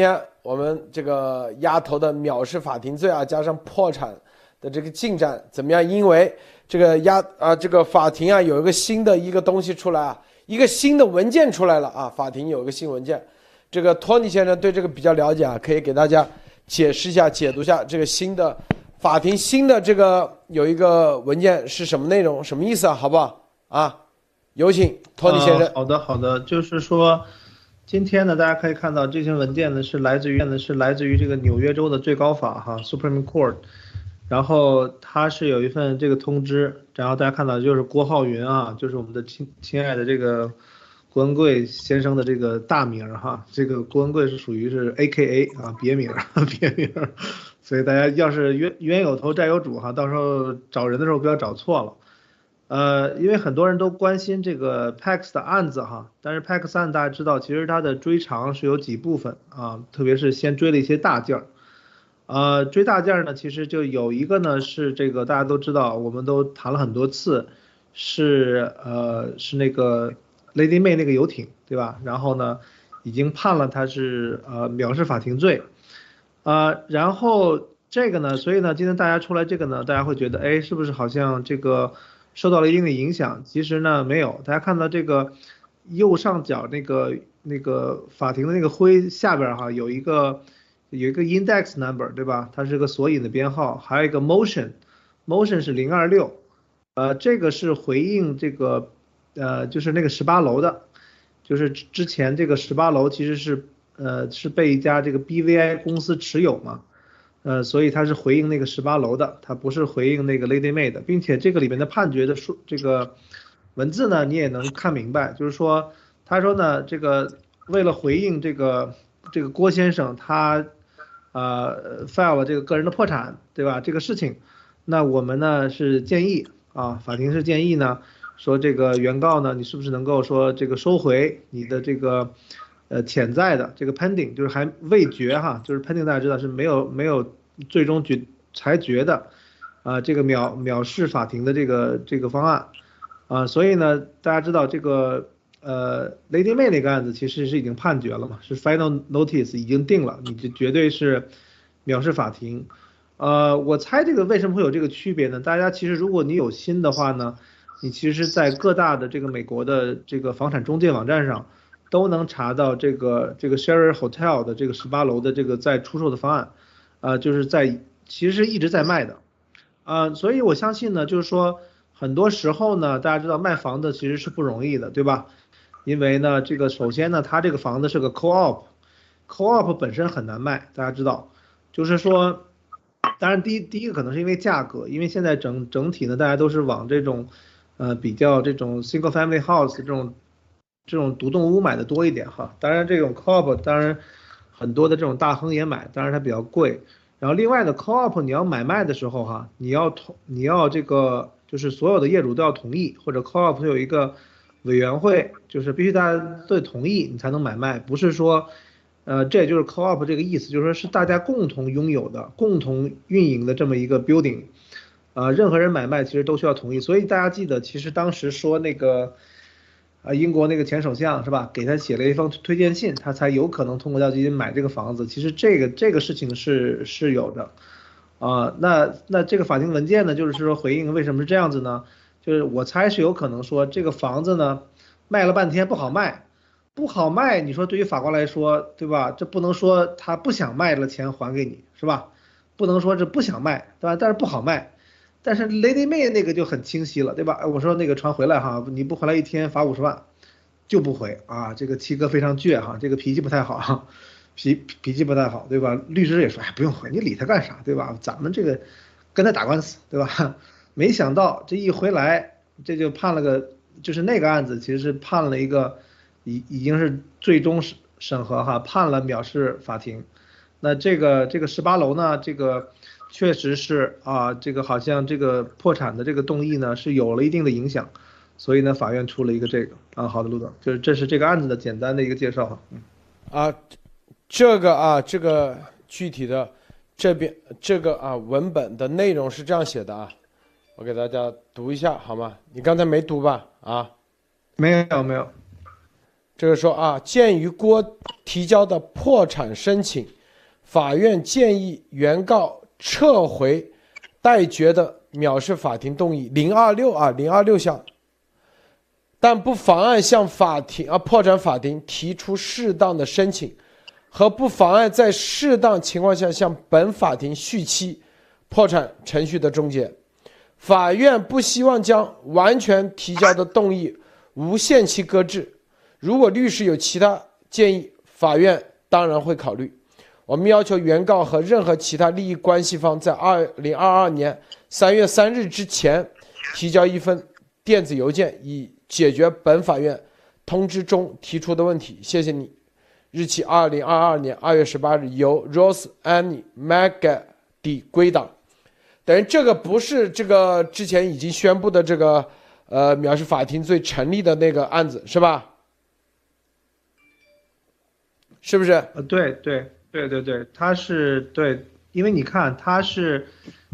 天我们这个丫头的藐视法庭罪啊，加上破产的这个进展怎么样？因为这个押啊，这个法庭啊有一个新的一个东西出来啊，一个新的文件出来了啊，法庭有一个新文件。这个托尼先生对这个比较了解啊，可以给大家解释一下、解读一下这个新的法庭新的这个有一个文件是什么内容、什么意思啊？好不好啊？有请托尼先生。好的，好的，就是说，今天呢，大家可以看到这些文件呢是来自于呢是来自于这个纽约州的最高法哈 Supreme Court，然后它是有一份这个通知，然后大家看到就是郭浩云啊，就是我们的亲亲爱的这个。郭文贵先生的这个大名哈，这个郭文贵是属于是 A K A 啊别名 别名，所以大家要是冤冤有头债有主哈，到时候找人的时候不要找错了。呃，因为很多人都关心这个 Pax 的案子哈，但是 Pax 案大家知道，其实它的追偿是有几部分啊，特别是先追了一些大件儿。呃，追大件儿呢，其实就有一个呢是这个大家都知道，我们都谈了很多次，是呃是那个。Lady May 那个游艇，对吧？然后呢，已经判了他是呃藐视法庭罪，啊，然后这个呢，所以呢，今天大家出来这个呢，大家会觉得，哎，是不是好像这个受到了一定的影响？其实呢，没有。大家看到这个右上角那个那个法庭的那个灰下边哈，有一个有一个 index number，对吧？它是个索引的编号，还有一个 motion，motion 是零二六，呃，这个是回应这个。呃，就是那个十八楼的，就是之前这个十八楼其实是呃是被一家这个 BVI 公司持有嘛，呃，所以他是回应那个十八楼的，他不是回应那个 Lady May 的，并且这个里面的判决的书这个文字呢，你也能看明白，就是说他说呢，这个为了回应这个这个郭先生他呃 file 了这个个人的破产，对吧？这个事情，那我们呢是建议啊，法庭是建议呢。说这个原告呢，你是不是能够说这个收回你的这个呃潜在的这个 pending，就是还未决哈，就是 pending 大家知道是没有没有最终决裁决的啊，这个藐藐视法庭的这个这个方案啊，所以呢，大家知道这个呃 Lady May 那个案子其实是已经判决了嘛，是 final notice 已经定了，你这绝对是藐视法庭。呃，我猜这个为什么会有这个区别呢？大家其实如果你有心的话呢。你其实，在各大的这个美国的这个房产中介网站上，都能查到这个这个 Share Hotel 的这个十八楼的这个在出售的方案，啊，就是在其实一直在卖的，啊，所以我相信呢，就是说很多时候呢，大家知道卖房子其实是不容易的，对吧？因为呢，这个首先呢，它这个房子是个 Co-op，Co-op 本身很难卖，大家知道，就是说，当然第一第一个可能是因为价格，因为现在整整体呢，大家都是往这种。呃，比较这种 single family house 这种这种独栋屋买的多一点哈，当然这种 co-op 当然很多的这种大亨也买，当然它比较贵。然后另外的 co-op 你要买卖的时候哈，你要同你要这个就是所有的业主都要同意，或者 co-op 有一个委员会，就是必须大家都得同意你才能买卖，不是说呃这也就是 co-op 这个意思，就是说是大家共同拥有的、共同运营的这么一个 building。啊，任何人买卖其实都需要同意，所以大家记得，其实当时说那个，啊，英国那个前首相是吧，给他写了一封推荐信，他才有可能通过掉基金买这个房子。其实这个这个事情是是有的，啊，那那这个法庭文件呢，就是说回应为什么是这样子呢？就是我猜是有可能说这个房子呢卖了半天不好卖，不好卖，你说对于法官来说，对吧？这不能说他不想卖了钱还给你是吧？不能说这不想卖，对吧？但是不好卖。但是 Lady May 那个就很清晰了，对吧？我说那个船回来哈，你不回来一天罚五十万，就不回啊。这个七哥非常倔哈，这个脾气不太好，脾脾气不太好，对吧？律师也说，哎，不用回，你理他干啥，对吧？咱们这个跟他打官司，对吧？没想到这一回来，这就判了个，就是那个案子其实是判了一个，已已经是最终审审核哈，判了藐视法庭。那这个这个十八楼呢，这个。确实是啊，这个好像这个破产的这个动议呢是有了一定的影响，所以呢法院出了一个这个啊，好的，陆总，就是这是这个案子的简单的一个介绍哈，嗯，啊，这个啊这个具体的这边这个啊文本的内容是这样写的啊，我给大家读一下好吗？你刚才没读吧？啊，没有没有，这个说啊，鉴于郭提交的破产申请，法院建议原告撤回待决的藐视法庭动议零二六啊零二六项，但不妨碍向法庭啊破产法庭提出适当的申请，和不妨碍在适当情况下向本法庭续期破产程序的终结。法院不希望将完全提交的动议无限期搁置。如果律师有其他建议，法院当然会考虑。我们要求原告和任何其他利益关系方在二零二二年三月三日之前提交一份电子邮件，以解决本法院通知中提出的问题。谢谢你。日期二零二二年二月十八日，由 Rose Annie magai 归档。等于这个不是这个之前已经宣布的这个呃藐视法庭罪成立的那个案子是吧？是不是？呃，对对对对对，他是对，因为你看他是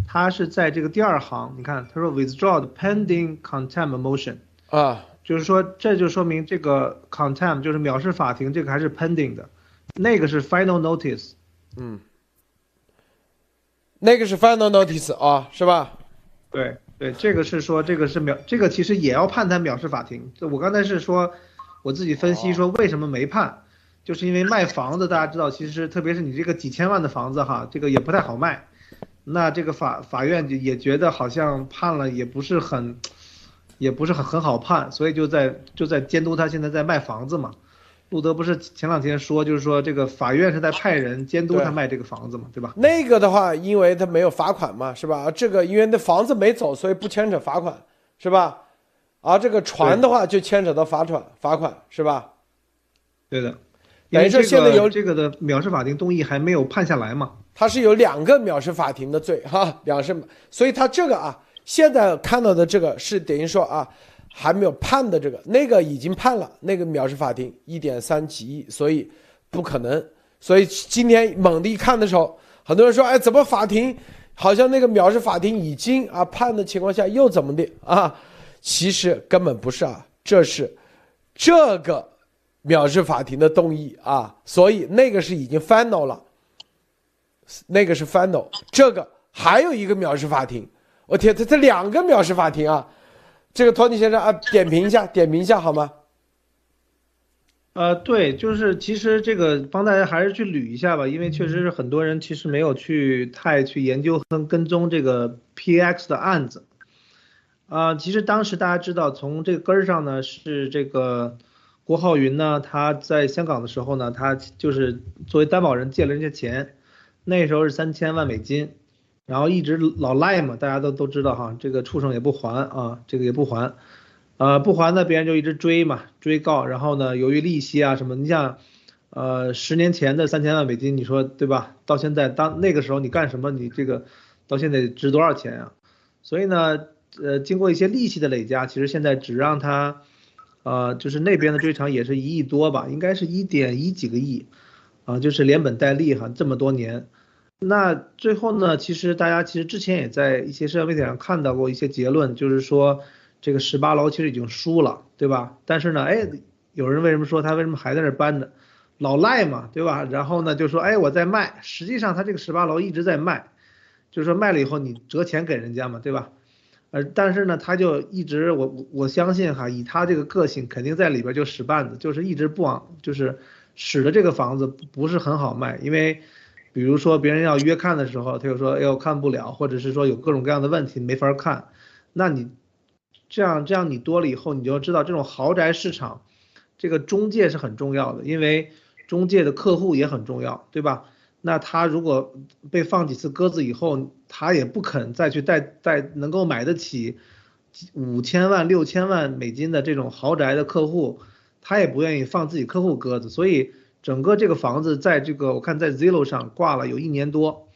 他是在这个第二行，你看他说 withdraw the pending contempt motion 啊，就是说这就说明这个 contempt 就是藐视法庭这个还是 pending 的，那个是 final notice，嗯。那个是 final notice 啊，是吧？对对，这个是说这个是藐，这个其实也要判他藐视法庭。我刚才是说，我自己分析说为什么没判，就是因为卖房子，大家知道，其实特别是你这个几千万的房子哈，这个也不太好卖。那这个法法院就也觉得好像判了也不是很，也不是很很好判，所以就在就在监督他现在在卖房子嘛。路德不是前两天说，就是说这个法院是在派人监督他卖这个房子嘛，对吧？那个的话，因为他没有罚款嘛，是吧？这个因为那房子没走，所以不牵扯罚款，是吧？而这个船的话就牵扯到罚款，罚款是吧？对的。等于说现在有这个的藐视法庭动议还没有判下来嘛？他是有两个藐视法庭的罪哈，藐视，所以他这个啊，现在看到的这个是等于说啊。还没有判的这个，那个已经判了，那个藐视法庭一点三几亿，所以不可能。所以今天猛地一看的时候，很多人说：“哎，怎么法庭好像那个藐视法庭已经啊判的情况下又怎么的啊？”其实根本不是啊，这是这个藐视法庭的动议啊，所以那个是已经 final 了，那个是 final，这个还有一个藐视法庭，我天，这这两个藐视法庭啊！这个托尼先生啊，点评一下，点评一下好吗？呃，对，就是其实这个帮大家还是去捋一下吧，因为确实是很多人其实没有去太去研究和跟踪这个 PX 的案子。啊，其实当时大家知道，从这个根儿上呢，是这个郭浩云呢，他在香港的时候呢，他就是作为担保人借了人家钱，那时候是三千万美金。然后一直老赖嘛，大家都都知道哈，这个畜生也不还啊，这个也不还，呃，不还呢，别人就一直追嘛，追告。然后呢，由于利息啊什么，你像，呃，十年前的三千万美金，你说对吧？到现在当那个时候你干什么，你这个到现在值多少钱啊？所以呢，呃，经过一些利息的累加，其实现在只让他，呃，就是那边的追偿也是一亿多吧，应该是一点一几个亿，啊，就是连本带利哈，这么多年。那最后呢？其实大家其实之前也在一些社交媒体上看到过一些结论，就是说这个十八楼其实已经输了，对吧？但是呢，哎，有人为什么说他为什么还在那搬着？老赖嘛，对吧？然后呢，就说哎我在卖，实际上他这个十八楼一直在卖，就是说卖了以后你折钱给人家嘛，对吧？呃，但是呢，他就一直我我相信哈，以他这个个性，肯定在里边就使绊子，就是一直不往就是使得这个房子不是很好卖，因为。比如说别人要约看的时候，他就说哎呦看不了，或者是说有各种各样的问题没法看，那你这样这样你多了以后，你就知道这种豪宅市场，这个中介是很重要的，因为中介的客户也很重要，对吧？那他如果被放几次鸽子以后，他也不肯再去带带能够买得起五千万六千万美金的这种豪宅的客户，他也不愿意放自己客户鸽子，所以。整个这个房子在这个我看在 Zillow 上挂了有一年多，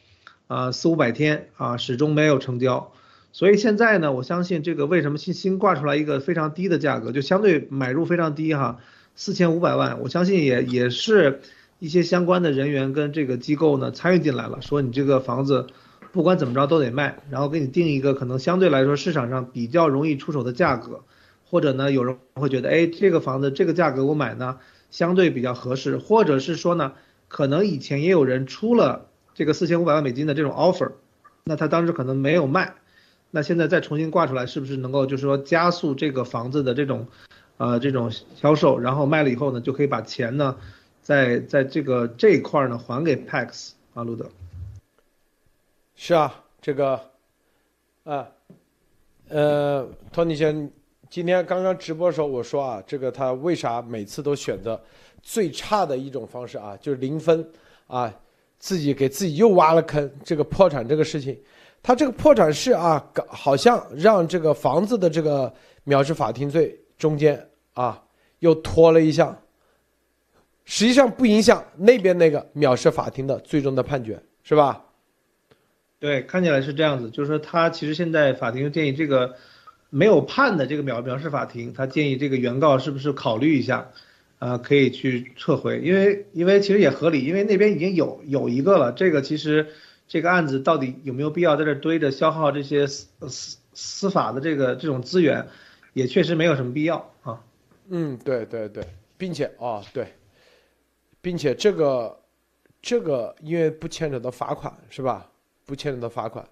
啊四五百天啊始终没有成交，所以现在呢，我相信这个为什么新新挂出来一个非常低的价格，就相对买入非常低哈，四千五百万，我相信也也是一些相关的人员跟这个机构呢参与进来了，说你这个房子不管怎么着都得卖，然后给你定一个可能相对来说市场上比较容易出手的价格，或者呢有人会觉得哎这个房子这个价格我买呢。相对比较合适，或者是说呢，可能以前也有人出了这个四千五百万美金的这种 offer，那他当时可能没有卖，那现在再重新挂出来，是不是能够就是说加速这个房子的这种，呃，这种销售，然后卖了以后呢，就可以把钱呢，在在这个这一块呢还给 Pax 啊，路德。是啊，这个，啊，呃，托尼先。今天刚刚直播的时候，我说啊，这个他为啥每次都选择最差的一种方式啊？就是零分啊，自己给自己又挖了坑。这个破产这个事情，他这个破产是啊，好像让这个房子的这个藐视法庭罪中间啊又拖了一项，实际上不影响那边那个藐视法庭的最终的判决，是吧？对，看起来是这样子，就是说他其实现在法庭建议这个。没有判的这个藐藐视法庭，他建议这个原告是不是考虑一下，呃，可以去撤回，因为因为其实也合理，因为那边已经有有一个了，这个其实这个案子到底有没有必要在这堆着消耗这些司司司法的这个这种资源，也确实没有什么必要啊。嗯，对对对，并且啊对，并且这个这个因为不牵扯到罚款是吧？不牵扯到罚款，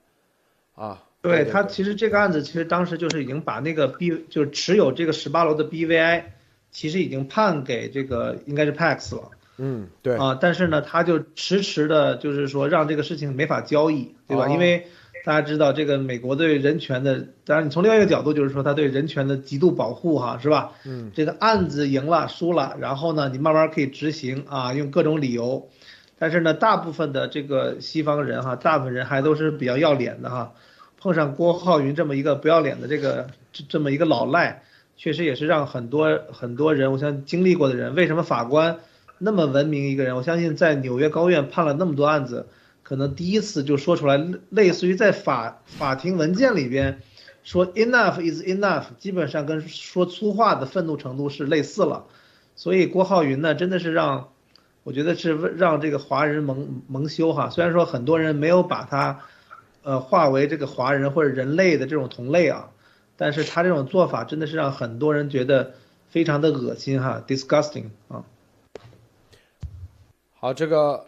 啊。对他，其实这个案子其实当时就是已经把那个 B 就是持有这个十八楼的 BVI，其实已经判给这个应该是 Pax 了。嗯，对。啊，但是呢，他就迟迟的，就是说让这个事情没法交易，对吧？因为大家知道这个美国对人权的，当然你从另外一个角度就是说他对人权的极度保护，哈，是吧？嗯。这个案子赢了输了，然后呢，你慢慢可以执行啊，用各种理由，但是呢，大部分的这个西方人哈，大部分人还都是比较要脸的哈。碰上郭浩云这么一个不要脸的这个这这么一个老赖，确实也是让很多很多人，我相经历过的人，为什么法官那么文明一个人，我相信在纽约高院判了那么多案子，可能第一次就说出来，类似于在法法庭文件里边说 enough is enough，基本上跟说粗话的愤怒程度是类似了。所以郭浩云呢，真的是让我觉得是让这个华人蒙蒙羞哈。虽然说很多人没有把他。呃，化为这个华人或者人类的这种同类啊，但是他这种做法真的是让很多人觉得非常的恶心哈，disgusting 啊。好，这个，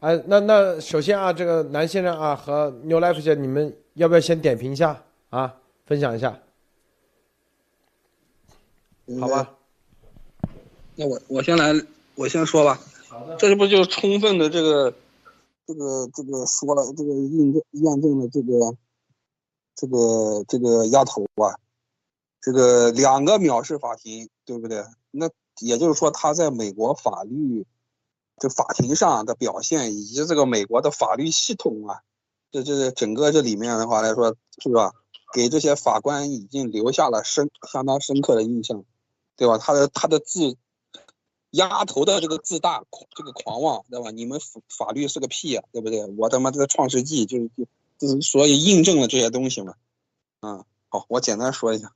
哎，那那首先啊，这个南先生啊和 New Life 姐，你们要不要先点评一下啊，分享一下？好吧。那我我先来，我先说吧。好的。这不就充分的这个。这个这个说了，这个印证验证了这个这个这个丫头啊，这个两个藐视法庭，对不对？那也就是说，他在美国法律这法庭上的表现，以及这个美国的法律系统啊，这这整个这里面的话来说，是吧？给这些法官已经留下了深相当深刻的印象，对吧？他的他的字。丫头的这个自大，这个狂妄，对吧？你们法法律是个屁呀，对不对？我他妈这个创世纪就是就就是所以印证了这些东西嘛。嗯，好，我简单说一下。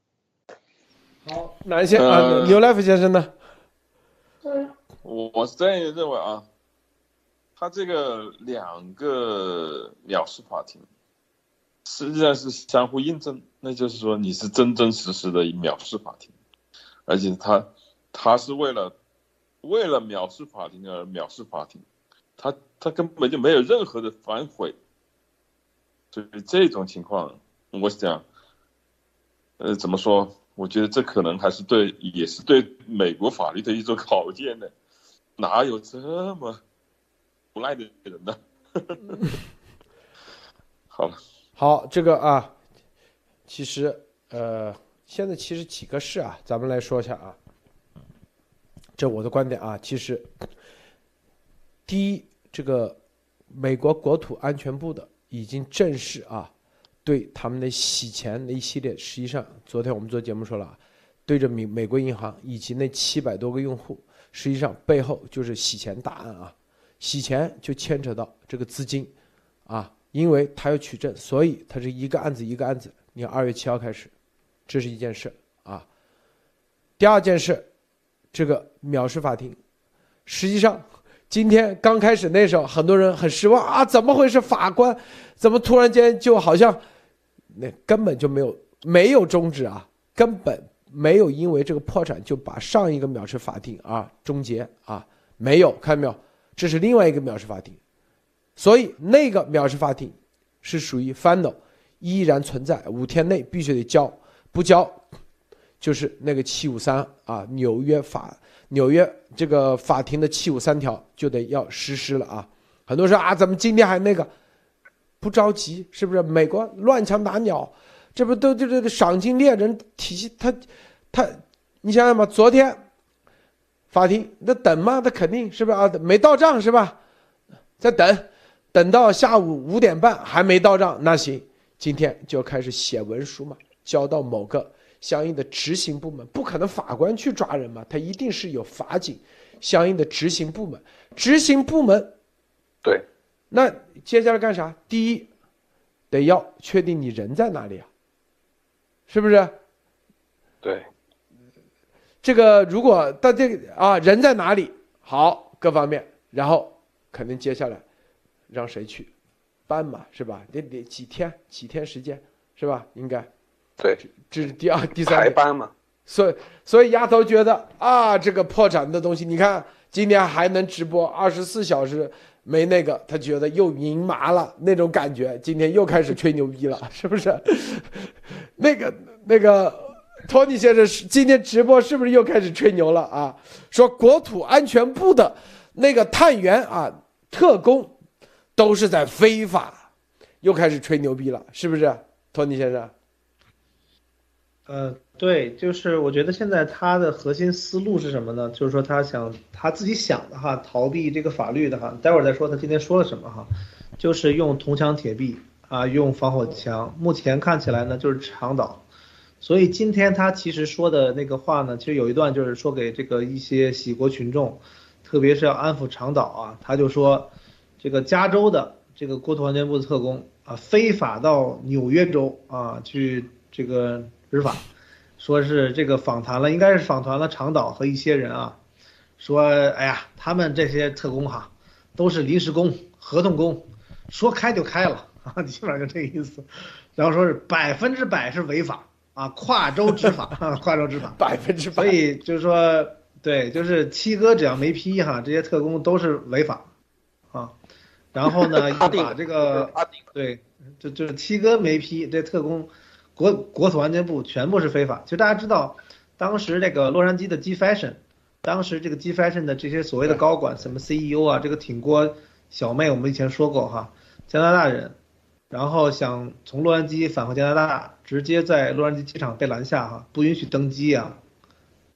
好，哪些啊？牛 life 先生呢？嗯，我我是这样认为啊，他这个两个藐视法庭，实际上是相互印证，那就是说你是真真实实的藐视法庭，而且他他是为了。为了藐视法庭而藐视法庭，他他根本就没有任何的反悔，所以这种情况，我想，呃，怎么说？我觉得这可能还是对，也是对美国法律的一种考验的。哪有这么无赖的人呢？好了，好，这个啊，其实呃，现在其实几个事啊，咱们来说一下啊。这我的观点啊，其实，第一，这个美国国土安全部的已经正式啊，对他们的洗钱的一系列，实际上昨天我们做节目说了，对着美美国银行以及那七百多个用户，实际上背后就是洗钱大案啊，洗钱就牵扯到这个资金，啊，因为他要取证，所以他是一个案子一个案子。你二月七号开始，这是一件事啊，第二件事。这个藐视法庭，实际上今天刚开始那时候，很多人很失望啊，怎么回事？法官怎么突然间就好像那根本就没有没有终止啊，根本没有因为这个破产就把上一个藐视法庭啊终结啊，没有，看到没有？这是另外一个藐视法庭，所以那个藐视法庭是属于 final，依然存在，五天内必须得交，不交就是那个七五三啊，纽约法纽约这个法庭的七五三条就得要实施了啊。很多人说啊，怎么今天还那个？不着急，是不是？美国乱枪打鸟，这不都这这个赏金猎人体系？他他，你想想吧，昨天法庭那等嘛？他肯定是不是啊？没到账是吧？在等，等到下午五点半还没到账，那行，今天就开始写文书嘛，交到某个相应的执行部门。不可能法官去抓人嘛，他一定是有法警，相应的执行部门，执行部门，对。那接下来干啥？第一，得要确定你人在哪里啊，是不是？对。这个如果到这个啊，人在哪里？好，各方面，然后肯定接下来让谁去办嘛，是吧？得得几天？几天时间是吧？应该。对。这是第二、第三。排班嘛。所以，所以丫头觉得啊，这个破产的东西，你看今天还能直播二十四小时。没那个，他觉得又赢麻了那种感觉。今天又开始吹牛逼了，是不是？那 个那个，托尼先生是今天直播是不是又开始吹牛了啊？说国土安全部的那个探员啊、特工都是在非法，又开始吹牛逼了，是不是？托尼先生？呃。对，就是我觉得现在他的核心思路是什么呢？就是说他想他自己想的哈，逃避这个法律的哈。待会儿再说他今天说了什么哈，就是用铜墙铁壁啊，用防火墙。目前看起来呢，就是长岛。所以今天他其实说的那个话呢，其实有一段就是说给这个一些喜国群众，特别是要安抚长岛啊。他就说，这个加州的这个国土安全部的特工啊，非法到纽约州啊去这个执法。说是这个访谈了，应该是访谈了长岛和一些人啊，说，哎呀，他们这些特工哈，都是临时工、合同工，说开就开了 啊，基本上就这个意思。然后说是百分之百是违法啊，跨州执法，跨州执法，百分之百。所以就是说，对，就是七哥只要没批哈，这些特工都是违法啊。然后呢，把这个对，就就是七哥没批这特工。国国土安全部全部是非法。其实大家知道，当时这个洛杉矶的 G Fashion，当时这个 G Fashion 的这些所谓的高管，什么 CEO 啊，这个挺郭小妹，我们以前说过哈，加拿大人，然后想从洛杉矶返回加拿大，直接在洛杉矶机场被拦下哈，不允许登机啊。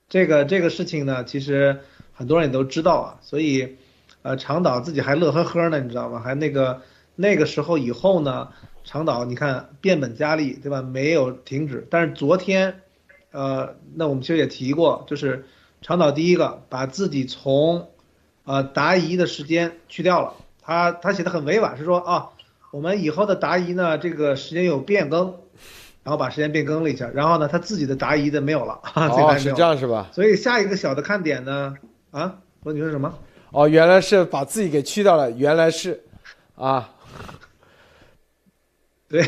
这个这个事情呢，其实很多人也都知道啊，所以，呃，长岛自己还乐呵呵呢，你知道吗？还那个那个时候以后呢？长岛，你看变本加厉，对吧？没有停止。但是昨天，呃，那我们其实也提过，就是长岛第一个把自己从，呃，答疑的时间去掉了。他他写的很委婉，是说啊，我们以后的答疑呢，这个时间有变更，然后把时间变更了一下。然后呢，他自己的答疑的没有了。哦，是这样是吧？所以下一个小的看点呢，啊，说你说什么？哦，原来是把自己给去掉了。原来是，啊。对，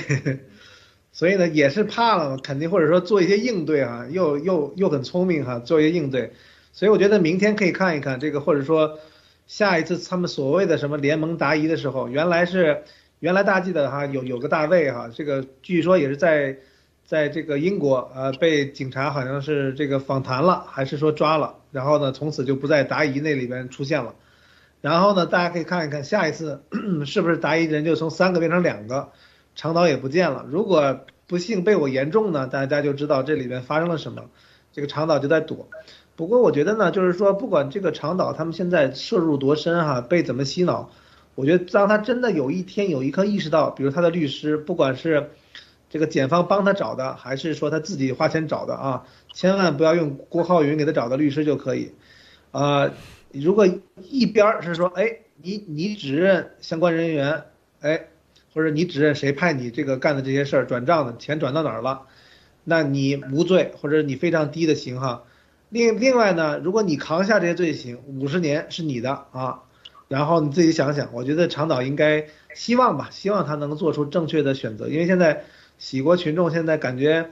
所以呢也是怕了，肯定或者说做一些应对啊，又又又很聪明哈，做一些应对，所以我觉得明天可以看一看这个，或者说下一次他们所谓的什么联盟答疑的时候，原来是原来大家记得哈，有有个大卫哈，这个据说也是在在这个英国呃被警察好像是这个访谈了，还是说抓了，然后呢从此就不在答疑那里边出现了，然后呢大家可以看一看下一次 是不是答疑人就从三个变成两个。长岛也不见了。如果不幸被我言中呢，大家就知道这里面发生了什么。这个长岛就在躲。不过我觉得呢，就是说不管这个长岛他们现在涉入多深哈，被怎么洗脑，我觉得当他真的有一天有一刻意识到，比如他的律师，不管是这个检方帮他找的，还是说他自己花钱找的啊，千万不要用郭浩云给他找的律师就可以。啊，如果一边是说，哎，你你指认相关人员，哎。或者你指认谁派你这个干的这些事儿，转账的钱转到哪儿了，那你无罪，或者你非常低的刑哈。另另外呢，如果你扛下这些罪行，五十年是你的啊。然后你自己想想，我觉得长岛应该希望吧，希望他能做出正确的选择，因为现在喜国群众现在感觉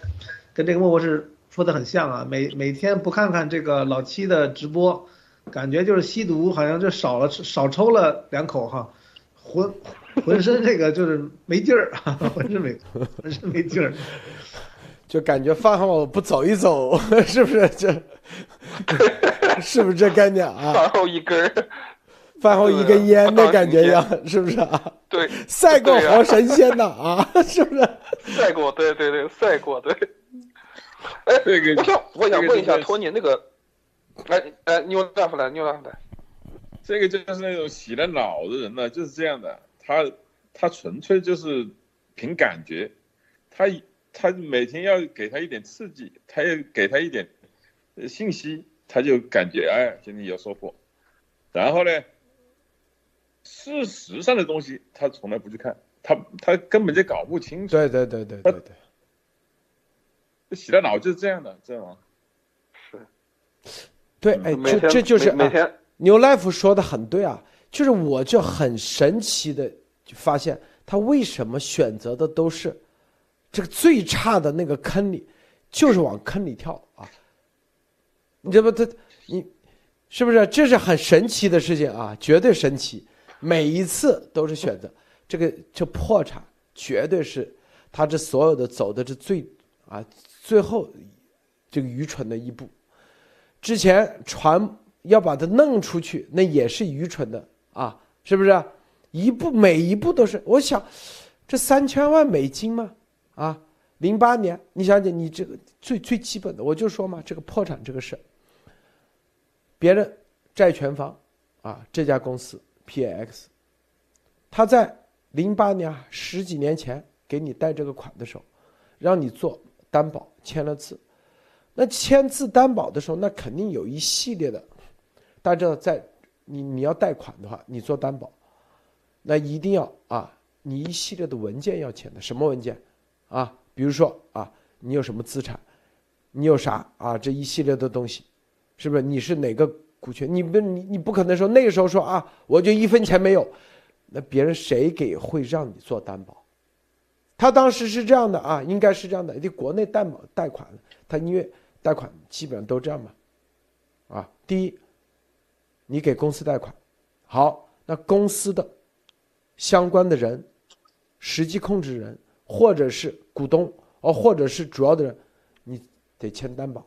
跟这个莫博士说的很像啊，每每天不看看这个老七的直播，感觉就是吸毒，好像就少了少抽了两口哈，浑浑身这个就是没劲儿，浑身没浑身没劲儿，就感觉饭后不走一走，是不是这？是不是这概念啊？饭后一根儿，饭后一根烟的感觉一样，是不是啊？对，赛过活神仙呐啊，是不是？赛过，对对对，赛过，对。哎，这个我想我想问一下托尼那个，哎哎，你有拿出来，妞大夫来。这个就是那种洗了脑的人呢，就是这样的，他他纯粹就是凭感觉，他他每天要给他一点刺激，他要给他一点呃信息，他就感觉哎今天有收获，然后呢，事实上的东西他从来不去看，他他根本就搞不清楚，对对对对对对洗了脑就是这样的，知道吗？对，哎，这这就是啊每每天牛 life 说的很对啊，就是我就很神奇的就发现，他为什么选择的都是这个最差的那个坑里，就是往坑里跳啊！你这不他你是不是？这是很神奇的事情啊，绝对神奇。每一次都是选择这个这破产，绝对是他这所有的走的是最啊最后这个愚蠢的一步。之前传要把它弄出去，那也是愚蠢的啊，是不是？一步每一步都是，我想，这三千万美金嘛，啊，零八年，你想想，你这个最最基本的，我就说嘛，这个破产这个事，别人债权方啊，这家公司 PAX，他在零八年啊十几年前给你贷这个款的时候，让你做担保，签了字。那签字担保的时候，那肯定有一系列的，大家知道，在你你要贷款的话，你做担保，那一定要啊，你一系列的文件要签的，什么文件啊？比如说啊，你有什么资产，你有啥啊？这一系列的东西，是不是？你是哪个股权？你不你你不可能说那个时候说啊，我就一分钱没有，那别人谁给会让你做担保？他当时是这样的啊，应该是这样的。你国内担保贷款，他因为贷款基本上都这样嘛，啊，第一，你给公司贷款，好，那公司的相关的人、实际控制人或者是股东哦，或者是主要的人，你得签担保。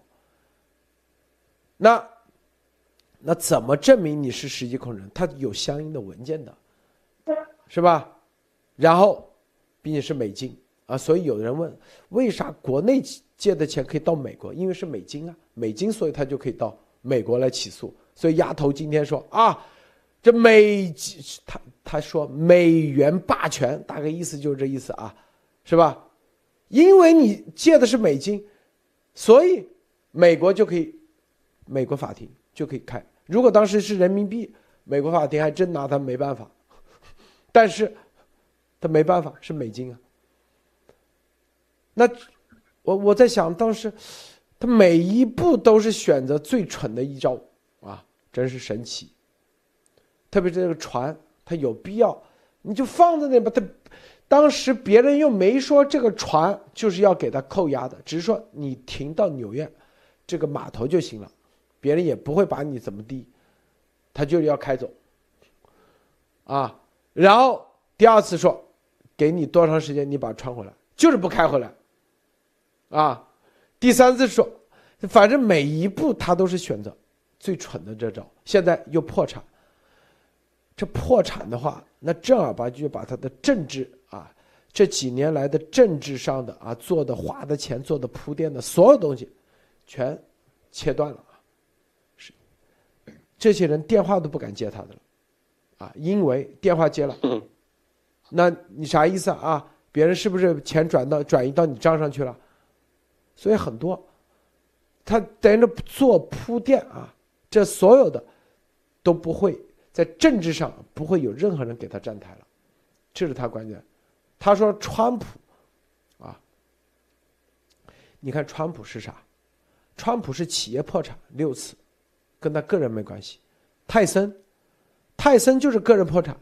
那那怎么证明你是实际控制人？他有相应的文件的，是吧？然后，并且是美金啊，所以有人问，为啥国内借的钱可以到美国？因为是美金啊，美金，所以他就可以到美国来起诉。所以丫头今天说啊，这美他他说美元霸权，大概意思就是这意思啊，是吧？因为你借的是美金，所以美国就可以，美国法庭就可以开。如果当时是人民币，美国法庭还真拿他没办法。但是，他没办法，是美金啊。那我我在想，当时他每一步都是选择最蠢的一招，真是神奇。特别是这个船，它有必要，你就放在那吧。他当时别人又没说这个船就是要给他扣押的，只是说你停到纽约这个码头就行了，别人也不会把你怎么地，他就是要开走。啊，然后第二次说，给你多长时间你把船回来，就是不开回来。啊，第三次说，反正每一步他都是选择最蠢的这招。现在又破产，这破产的话，那正儿八经把他的政治啊，这几年来的政治上的啊做的花的钱做的铺垫的所有东西，全切断了啊。是，这些人电话都不敢接他的了，啊，因为电话接了，那你啥意思啊？别人是不是钱转到转移到你账上去了？所以很多，他在那做铺垫啊，这所有的都不会在政治上不会有任何人给他站台了，这是他关键。他说川普啊，你看川普是啥？川普是企业破产六次，跟他个人没关系。泰森，泰森就是个人破产，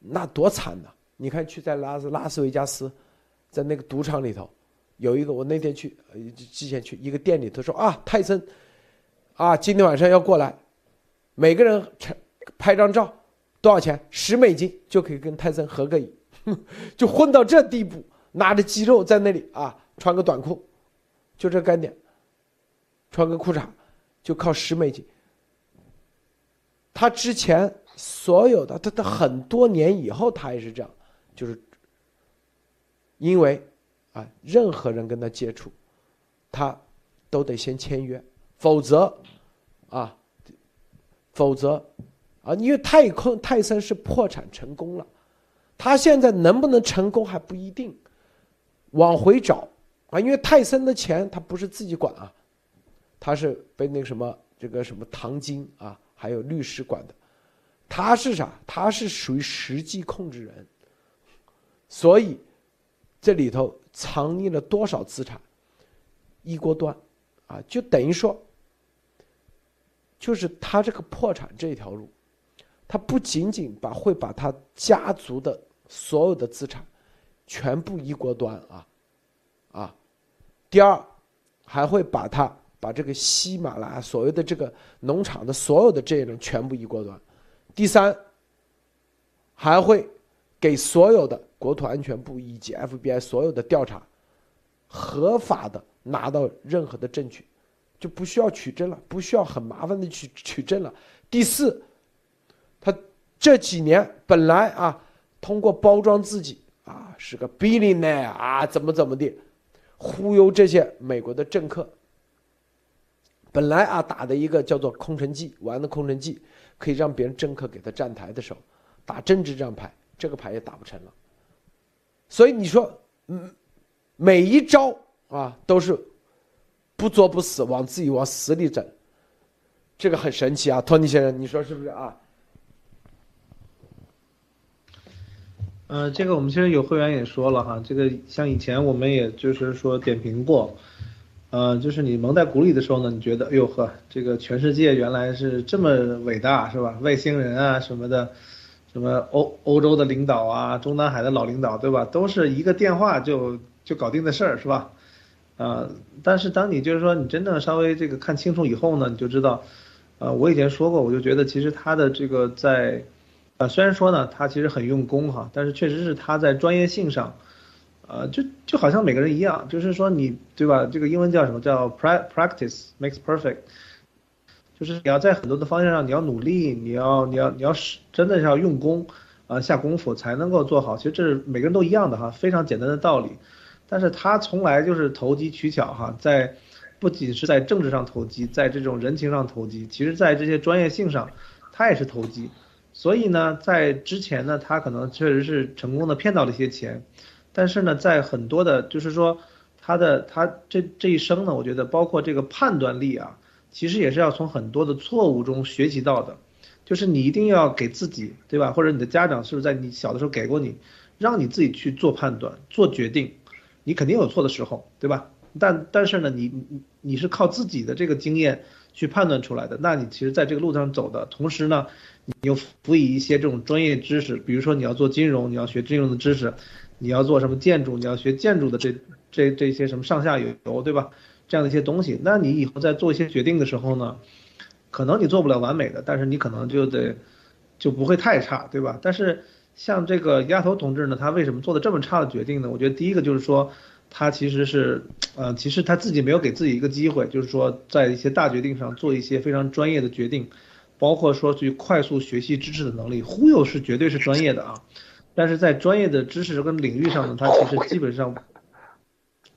那多惨呐！你看去在拉斯拉斯维加斯，在那个赌场里头。有一个我那天去，之前去一个店里头说啊，泰森，啊，今天晚上要过来，每个人拍张照，多少钱？十美金就可以跟泰森合个影，就混到这地步，拿着肌肉在那里啊，穿个短裤，就这干点，穿个裤衩，就靠十美金。他之前所有的，他他很多年以后，他也是这样，就是因为啊，任何人跟他接触，他都得先签约，否则啊，否则啊，因为泰空泰森是破产成功了，他现在能不能成功还不一定，往回找啊，因为泰森的钱他不是自己管啊，他是被那个什么这个什么唐金啊。还有律师管的，他是啥？他是属于实际控制人，所以这里头藏匿了多少资产？一锅端，啊，就等于说，就是他这个破产这条路，他不仅仅把会把他家族的所有的资产全部一锅端啊，啊，第二还会把他。把这个喜马拉雅所谓的这个农场的所有的这些人全部一锅端，第三，还会给所有的国土安全部以及 FBI 所有的调查合法的拿到任何的证据，就不需要取证了，不需要很麻烦的去取证了。第四，他这几年本来啊，通过包装自己啊是个 billionaire 啊怎么怎么的，忽悠这些美国的政客。本来啊，打的一个叫做空城计，玩的空城计，可以让别人政客给他站台的时候，打政治这张牌，这个牌也打不成了。所以你说，嗯，每一招啊都是不作不死，往自己往死里整，这个很神奇啊，托尼先生，你说是不是啊？呃，这个我们其实有会员也说了哈，这个像以前我们也就是说点评过。呃，就是你蒙在鼓里的时候呢，你觉得，哎呦呵，这个全世界原来是这么伟大，是吧？外星人啊什么的，什么欧欧洲的领导啊，中南海的老领导，对吧？都是一个电话就就搞定的事儿，是吧？啊，但是当你就是说你真正稍微这个看清楚以后呢，你就知道，呃，我以前说过，我就觉得其实他的这个在，呃，虽然说呢他其实很用功哈，但是确实是他在专业性上。呃，就就好像每个人一样，就是说你对吧？这个英文叫什么叫 practice makes perfect，就是你要在很多的方向上你要努力，你要你要你要是真的是要用功啊下功夫才能够做好。其实这是每个人都一样的哈，非常简单的道理。但是他从来就是投机取巧哈，在不仅是在政治上投机，在这种人情上投机，其实在这些专业性上他也是投机。所以呢，在之前呢，他可能确实是成功的骗到了一些钱。但是呢，在很多的，就是说，他的他这这一生呢，我觉得包括这个判断力啊，其实也是要从很多的错误中学习到的。就是你一定要给自己，对吧？或者你的家长是不是在你小的时候给过你，让你自己去做判断、做决定？你肯定有错的时候，对吧？但但是呢，你你你是靠自己的这个经验去判断出来的。那你其实在这个路上走的同时呢，你又辅以一些这种专业知识，比如说你要做金融，你要学金融的知识。你要做什么建筑？你要学建筑的这这这些什么上下游，对吧？这样的一些东西，那你以后在做一些决定的时候呢，可能你做不了完美的，但是你可能就得就不会太差，对吧？但是像这个丫头同志呢，他为什么做的这么差的决定呢？我觉得第一个就是说，他其实是呃，其实他自己没有给自己一个机会，就是说在一些大决定上做一些非常专业的决定，包括说去快速学习知识的能力，忽悠是绝对是专业的啊。但是在专业的知识跟领域上呢，他其实基本上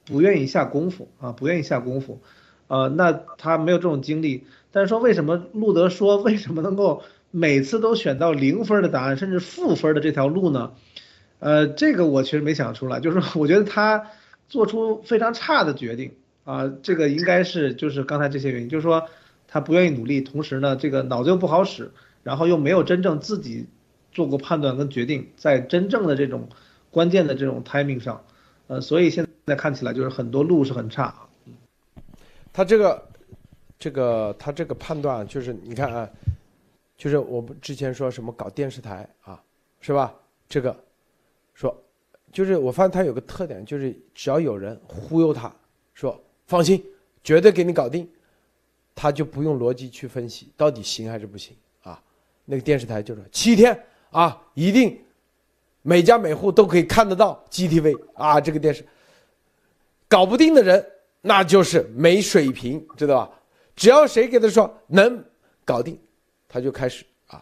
不愿意下功夫啊，不愿意下功夫，呃，那他没有这种经历。但是说为什么路德说为什么能够每次都选到零分的答案，甚至负分的这条路呢？呃，这个我其实没想出来，就是我觉得他做出非常差的决定啊，这个应该是就是刚才这些原因，就是说他不愿意努力，同时呢，这个脑子又不好使，然后又没有真正自己。做过判断跟决定，在真正的这种关键的这种 timing 上，呃，所以现在看起来就是很多路是很差。他这个，这个他这个判断就是你看啊，就是我们之前说什么搞电视台啊，是吧？这个说就是我发现他有个特点，就是只要有人忽悠他，说放心，绝对给你搞定，他就不用逻辑去分析到底行还是不行啊。那个电视台就说七天啊，一定每家每户都可以看得到 GTV 啊，这个电视搞不定的人那就是没水平，知道吧？只要谁给他说能搞定，他就开始啊，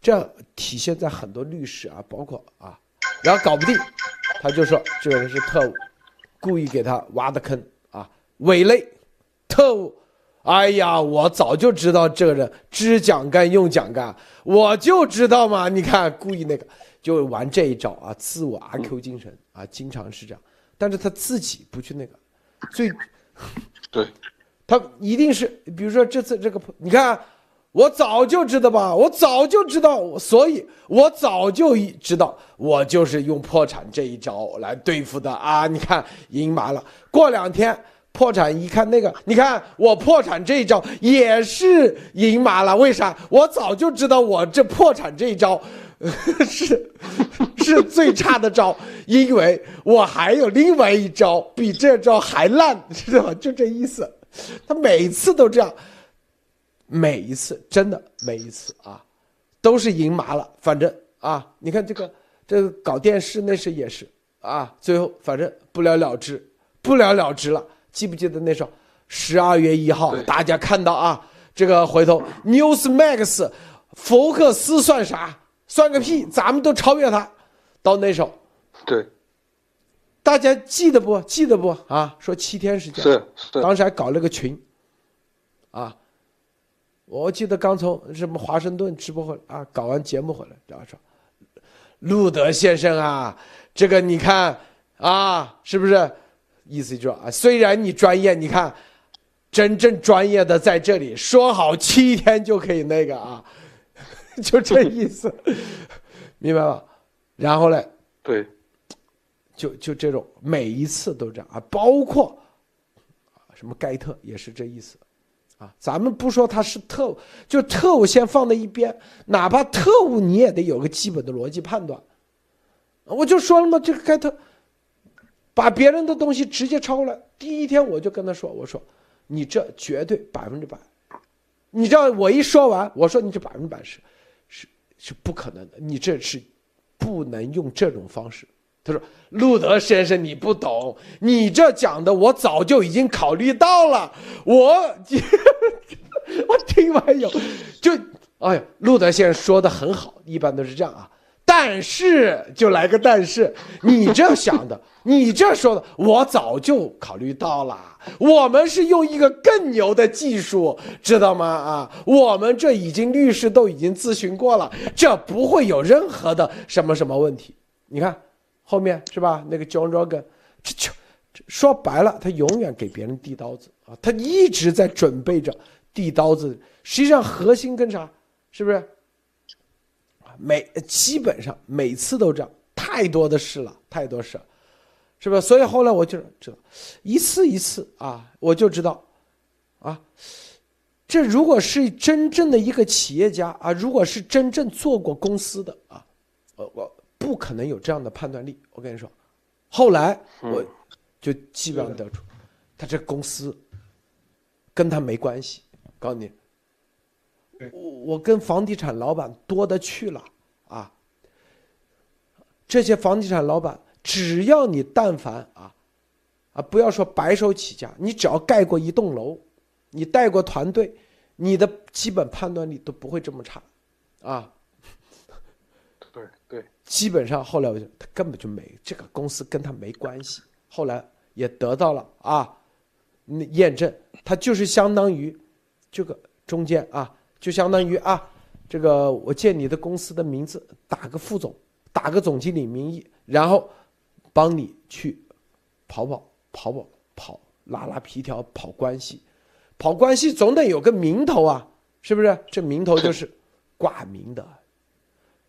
这样体现在很多律师啊，包括啊，然后搞不定，他就说这个人是特务，故意给他挖的坑啊，伪类，特务，哎呀，我早就知道这个人知蒋干用蒋干，我就知道嘛，你看故意那个。就玩这一招啊，自我阿 Q 精神啊，经常是这样，但是他自己不去那个，最。对，他一定是，比如说这次这个，你看，我早就知道吧，我早就知道，所以我早就知道，我就是用破产这一招来对付的啊！你看，赢麻了。过两天破产一看那个，你看我破产这一招也是赢麻了，为啥？我早就知道我这破产这一招 是是最差的招，因为我还有另外一招比这招还烂，知道吧？就这意思。他每次都这样，每一次真的每一次啊，都是赢麻了。反正啊，你看这个这个搞电视那是也是啊，最后反正不了了之，不了了之了。记不记得那时候十二月一号，大家看到啊，这个回头 Newsmax，福克斯算啥？算个屁！咱们都超越他。到那时候，对，大家记得不记得不啊？说七天时间，是是，当时还搞了个群，啊，我记得刚从什么华盛顿直播回来啊，搞完节目回来，然后说，路德先生啊，这个你看啊，是不是？意思就是啊，虽然你专业，你看，真正专业的在这里，说好七天就可以那个啊，就这意思，明白吧？然后嘞？对。就就这种每一次都这样啊，包括什么盖特也是这意思，啊，咱们不说他是特务，就特务先放在一边，哪怕特务你也得有个基本的逻辑判断。我就说了嘛，这个盖特把别人的东西直接抄过来，第一天我就跟他说，我说你这绝对百分之百，你知道我一说完，我说你这百分之百是是是不可能的，你这是不能用这种方式。他说：“路德先生，你不懂，你这讲的我早就已经考虑到了。我，我听完有，就，哎呀，路德先生说的很好，一般都是这样啊。但是，就来个但是，你这样想的，你这说的，我早就考虑到了。我们是用一个更牛的技术，知道吗？啊，我们这已经律师都已经咨询过了，这不会有任何的什么什么问题。你看。”后面是吧？那个 John Rogan，这就说白了，他永远给别人递刀子啊，他一直在准备着递刀子。实际上核心跟啥？是不是？每基本上每次都这样，太多的事了，太多事，是不是？所以后来我就知道，一次一次啊，我就知道，啊，这如果是真正的一个企业家啊，如果是真正做过公司的啊，我我。不可能有这样的判断力，我跟你说。后来我就基本上得出，他这公司跟他没关系。告诉你，我我跟房地产老板多的去了啊。这些房地产老板，只要你但凡啊啊，不要说白手起家，你只要盖过一栋楼，你带过团队，你的基本判断力都不会这么差啊。对对。基本上后来我就他根本就没这个公司跟他没关系，后来也得到了啊，那验证，他就是相当于这个中间啊，就相当于啊，这个我借你的公司的名字打个副总，打个总经理名义，然后帮你去跑跑跑跑跑拉拉皮条跑关系，跑关系总得有个名头啊，是不是？这名头就是挂名的。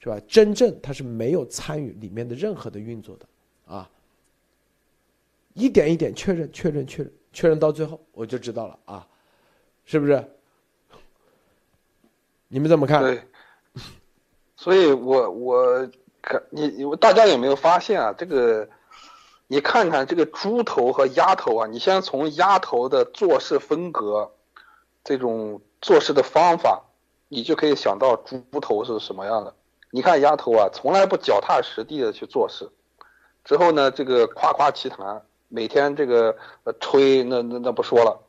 是吧？真正他是没有参与里面的任何的运作的，啊，一点一点确认、确认、确认、确认到最后，我就知道了啊，是不是？你们怎么看？对，所以我我可你你大家有没有发现啊？这个，你看看这个猪头和鸭头啊，你先从鸭头的做事风格，这种做事的方法，你就可以想到猪头是什么样的。你看丫头啊，从来不脚踏实地的去做事，之后呢，这个夸夸其谈，每天这个呃吹，那那那不说了，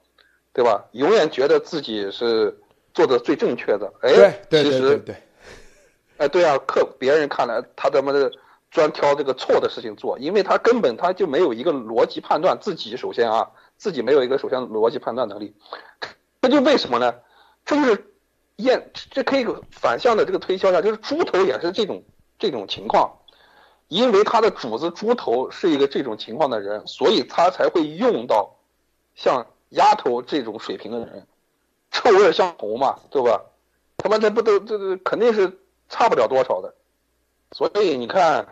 对吧？永远觉得自己是做的最正确的，哎，对其实，对，哎，对啊，客别人看来他他妈的专挑这个错的事情做，因为他根本他就没有一个逻辑判断，自己首先啊，自己没有一个首先逻辑判断能力，这就为什么呢？这就是。验这可以反向的这个推销一下，就是猪头也是这种这种情况，因为他的主子猪头是一个这种情况的人，所以他才会用到像丫头这种水平的人，臭味相投嘛，对吧？他妈这不都这这肯定是差不了多少的，所以你看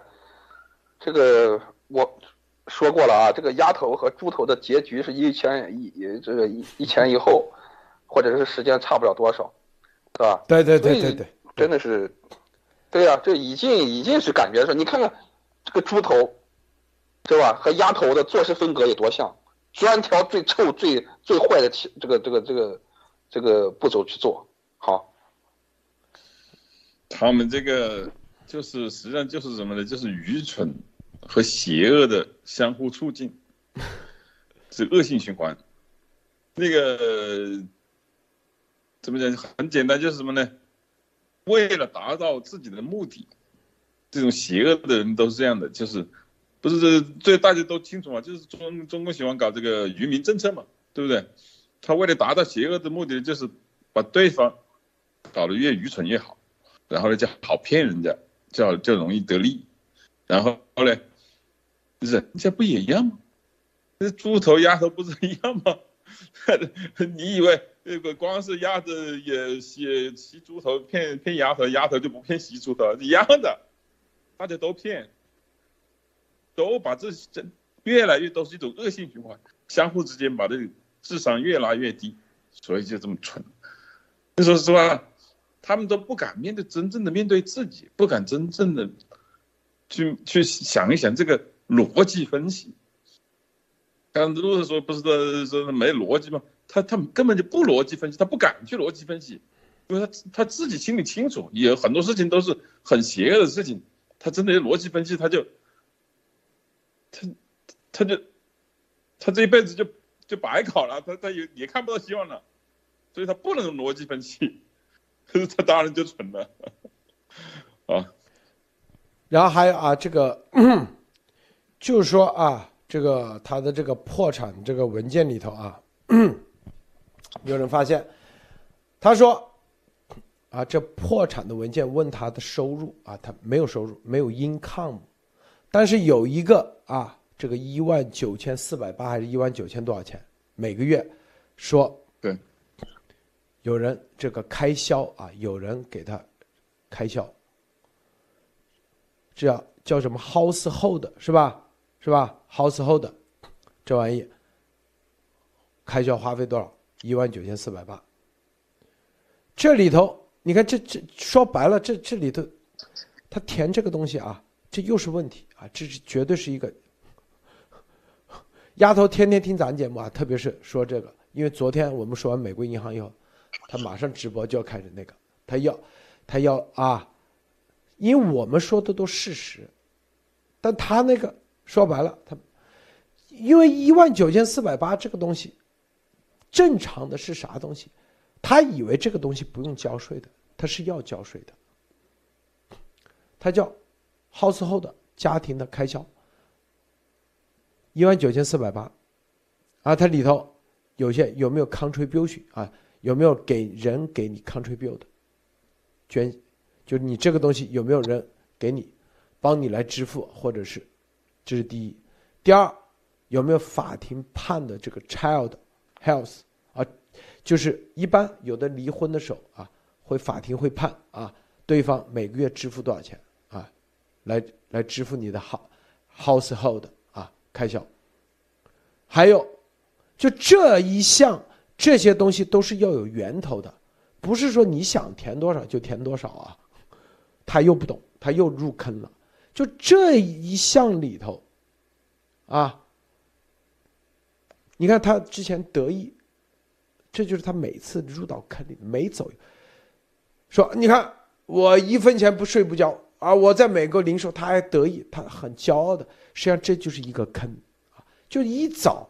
这个我说过了啊，这个丫头和猪头的结局是一前一这个一一前一后，或者是时间差不了多少。是吧？对对对对对，真的是，对呀，这已经已经是感觉是，你看看这个猪头，是吧？和鸭头的做事风格有多像，专挑最臭、最最坏的这个这个这个这个步骤去做好。他们这个就是实际上就是什么呢？就是愚蠢和邪恶的相互促进，是恶性循环。那个。怎么讲？很简单，就是什么呢？为了达到自己的目的，这种邪恶的人都是这样的，就是不是这这大家都清楚嘛？就是中中国喜欢搞这个愚民政策嘛，对不对？他为了达到邪恶的目的，就是把对方搞得越愚蠢越好，然后呢就好骗人家，就就容易得利，然后呢，人家不也一样吗？这猪头鸭头不是一样吗？你以为？这个光是鸭子也也吸猪头骗骗鸭头，鸭头就不骗吸猪头一样的，大家都骗，都把这这越来越都是一种恶性循环，相互之间把这个智商越拉越低，所以就这么蠢。你说实话，他们都不敢面对真正的面对自己，不敢真正的去去想一想这个逻辑分析。刚才路子说不是说说没逻辑吗？他他根本就不逻辑分析，他不敢去逻辑分析，因为他他自己心里清楚，有很多事情都是很邪恶的事情，他真的逻辑分析，他就，他他就，他这一辈子就就白考了，他他也也看不到希望了，所以他不能逻辑分析，他当然就蠢了，啊，然后还有啊，这个 就是说啊，这个他的这个破产这个文件里头啊。有人发现，他说：“啊，这破产的文件问他的收入啊，他没有收入，没有 income，但是有一个啊，这个一万九千四百八还是一万九千多少钱每个月？说对，有人这个开销啊，有人给他开销，这叫叫什么 household 是吧？是吧？household 这玩意开销花费多少？”一万九千四百八，这里头你看，这这说白了，这这里头，他填这个东西啊，这又是问题啊，这是绝对是一个。丫头天天听咱节目啊，特别是说这个，因为昨天我们说完美国银行以后，他马上直播就要开始那个，他要，他要啊，因为我们说的都事实，但他那个说白了，他因为一万九千四百八这个东西。正常的是啥东西？他以为这个东西不用交税的，他是要交税的。他叫 household 家庭的开销，一万九千四百八，啊，它里头有些有没有 contribution 啊？有没有给人给你 contribute 捐？就你这个东西有没有人给你帮你来支付，或者是这是第一。第二，有没有法庭判的这个 child？Health 啊，就是一般有的离婚的时候啊，会法庭会判啊，对方每个月支付多少钱啊，来来支付你的 household 啊开销。还有，就这一项这些东西都是要有源头的，不是说你想填多少就填多少啊。他又不懂，他又入坑了。就这一项里头，啊，你看他之前得意，这就是他每次入到坑里没走，说你看我一分钱不睡不交啊，我在美国零售他还得意，他很骄傲的，实际上这就是一个坑啊，就一早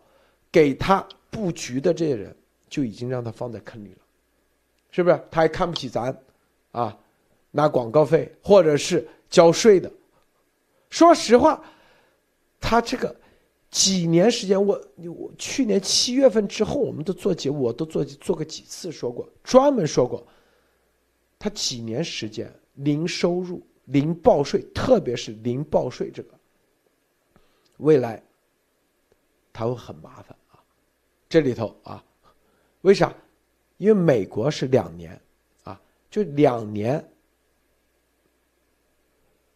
给他布局的这些人就已经让他放在坑里了，是不是？他还看不起咱，啊，拿广告费或者是交税的。说实话，他这个几年时间，我我去年七月份之后，我们都做节目，我都做做过几次，说过专门说过，他几年时间零收入、零报税，特别是零报税这个，未来他会很麻烦啊。这里头啊，为啥？因为美国是两年啊，就两年，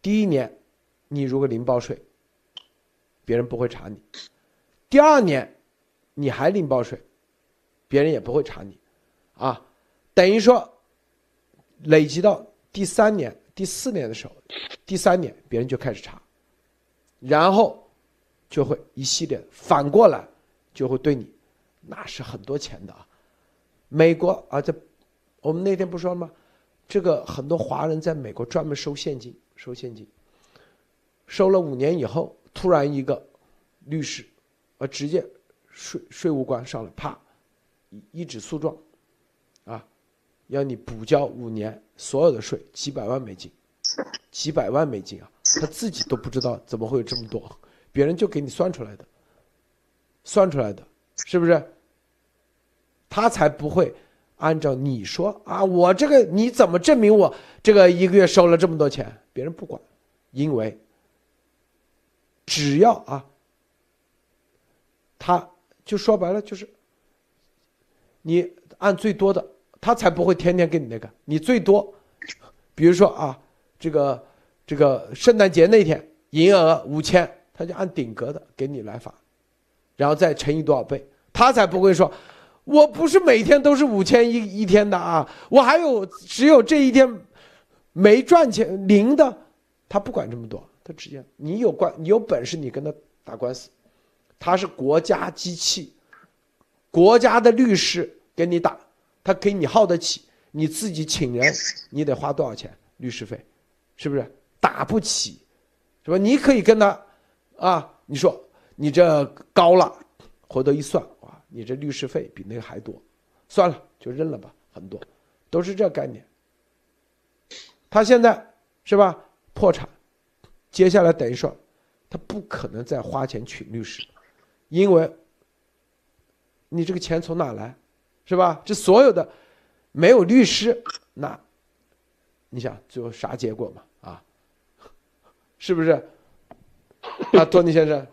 第一年。你如果零报税，别人不会查你；第二年，你还零报税，别人也不会查你，啊，等于说，累积到第三年、第四年的时候，第三年别人就开始查，然后就会一系列反过来就会对你，那是很多钱的啊。美国啊，这我们那天不说了吗？这个很多华人在美国专门收现金，收现金。收了五年以后，突然一个律师，啊，直接税税务官上来，啪，一纸诉状，要你补交五年所有的税，几百万美金，几百万美金啊，他自己都不知道怎么会有这么多，别人就给你算出来的，算出来的，是不是？他才不会按照你说啊，我这个你怎么证明我这个一个月收了这么多钱？别人不管，因为。只要啊，他就说白了就是，你按最多的，他才不会天天给你那个。你最多，比如说啊，这个这个圣诞节那天营业额五千，他就按顶格的给你来发，然后再乘以多少倍，他才不会说，我不是每天都是五千一一天的啊，我还有只有这一天没赚钱零的，他不管这么多。他直接，你有关，你有本事，你跟他打官司，他是国家机器，国家的律师给你打，他给你耗得起，你自己请人，你得花多少钱律师费，是不是打不起，是吧？你可以跟他，啊，你说你这高了，回头一算，哇，你这律师费比那个还多，算了，就认了吧，很多，都是这概念。他现在是吧，破产。接下来等于说，他不可能再花钱请律师，因为，你这个钱从哪来，是吧？这所有的没有律师，那你想最后啥结果嘛？啊，是不是？啊，托尼先生，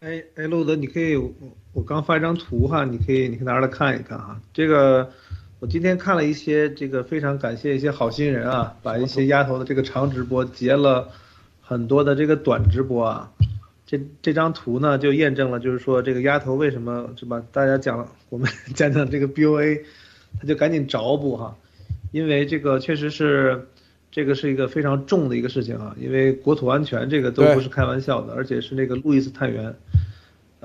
哎哎，路德，你可以，我我刚发一张图哈，你可以你可以拿出来看一看哈，这个。我今天看了一些这个，非常感谢一些好心人啊，把一些丫头的这个长直播截了很多的这个短直播啊。这这张图呢，就验证了，就是说这个丫头为什么是吧？大家讲我们 讲讲这个 BOA，他就赶紧找补哈，因为这个确实是这个是一个非常重的一个事情啊，因为国土安全这个都不是开玩笑的，而且是那个路易斯探员。